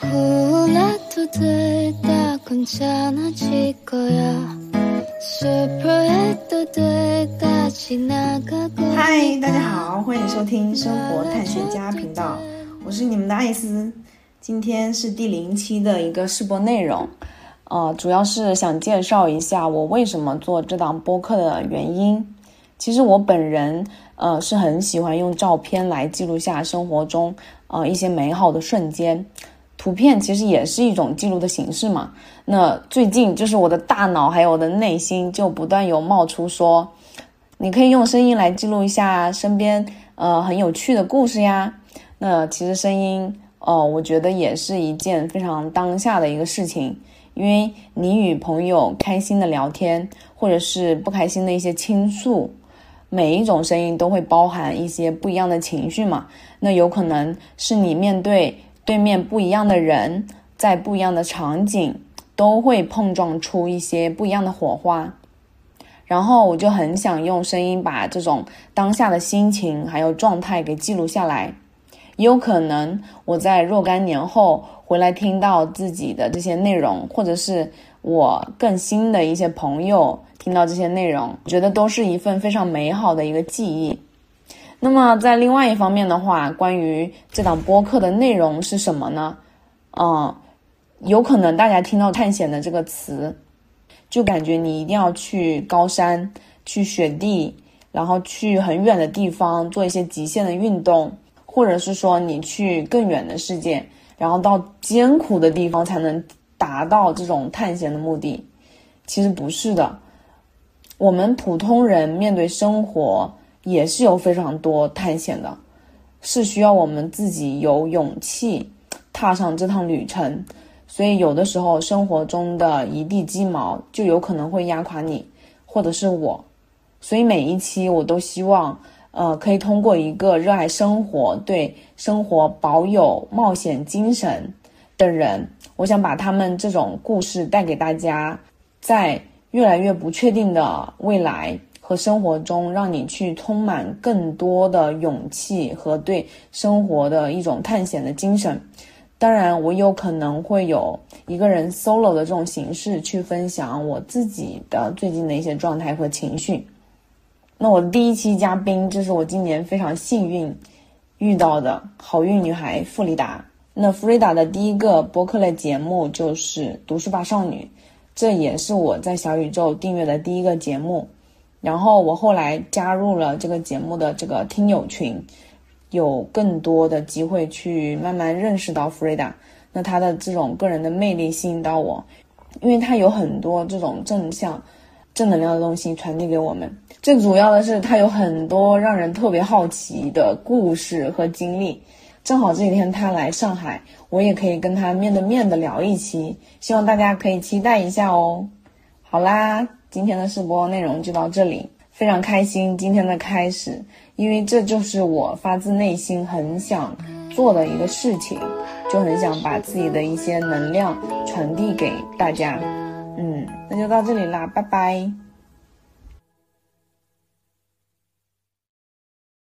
嗨，大家好，欢迎收听生活探险家频道，我是你们的艾斯。今天是第零期的一个试播内容，呃，主要是想介绍一下我为什么做这档播客的原因。其实我本人呃是很喜欢用照片来记录下生活中呃一些美好的瞬间。图片其实也是一种记录的形式嘛。那最近就是我的大脑还有我的内心就不断有冒出说，你可以用声音来记录一下身边呃很有趣的故事呀。那其实声音哦，我觉得也是一件非常当下的一个事情，因为你与朋友开心的聊天，或者是不开心的一些倾诉，每一种声音都会包含一些不一样的情绪嘛。那有可能是你面对。对面不一样的人，在不一样的场景，都会碰撞出一些不一样的火花。然后我就很想用声音把这种当下的心情还有状态给记录下来。也有可能我在若干年后回来听到自己的这些内容，或者是我更新的一些朋友听到这些内容，我觉得都是一份非常美好的一个记忆。那么，在另外一方面的话，关于这档播客的内容是什么呢？嗯，有可能大家听到探险的这个词，就感觉你一定要去高山、去雪地，然后去很远的地方做一些极限的运动，或者是说你去更远的世界，然后到艰苦的地方才能达到这种探险的目的。其实不是的，我们普通人面对生活。也是有非常多探险的，是需要我们自己有勇气踏上这趟旅程。所以有的时候生活中的一地鸡毛就有可能会压垮你，或者是我。所以每一期我都希望，呃，可以通过一个热爱生活、对生活保有冒险精神的人，我想把他们这种故事带给大家，在越来越不确定的未来。和生活中，让你去充满更多的勇气和对生活的一种探险的精神。当然，我有可能会有一个人 solo 的这种形式去分享我自己的最近的一些状态和情绪。那我第一期嘉宾，这是我今年非常幸运遇到的好运女孩弗里达。那弗里达的第一个播客类节目就是《读书吧少女》，这也是我在小宇宙订阅的第一个节目。然后我后来加入了这个节目的这个听友群，有更多的机会去慢慢认识到弗瑞达。那她的这种个人的魅力吸引到我，因为她有很多这种正向、正能量的东西传递给我们。最主要的是，她有很多让人特别好奇的故事和经历。正好这几天她来上海，我也可以跟她面对面的聊一期，希望大家可以期待一下哦。好啦。今天的试播内容就到这里，非常开心今天的开始，因为这就是我发自内心很想做的一个事情，就很想把自己的一些能量传递给大家。嗯，那就到这里啦，拜拜。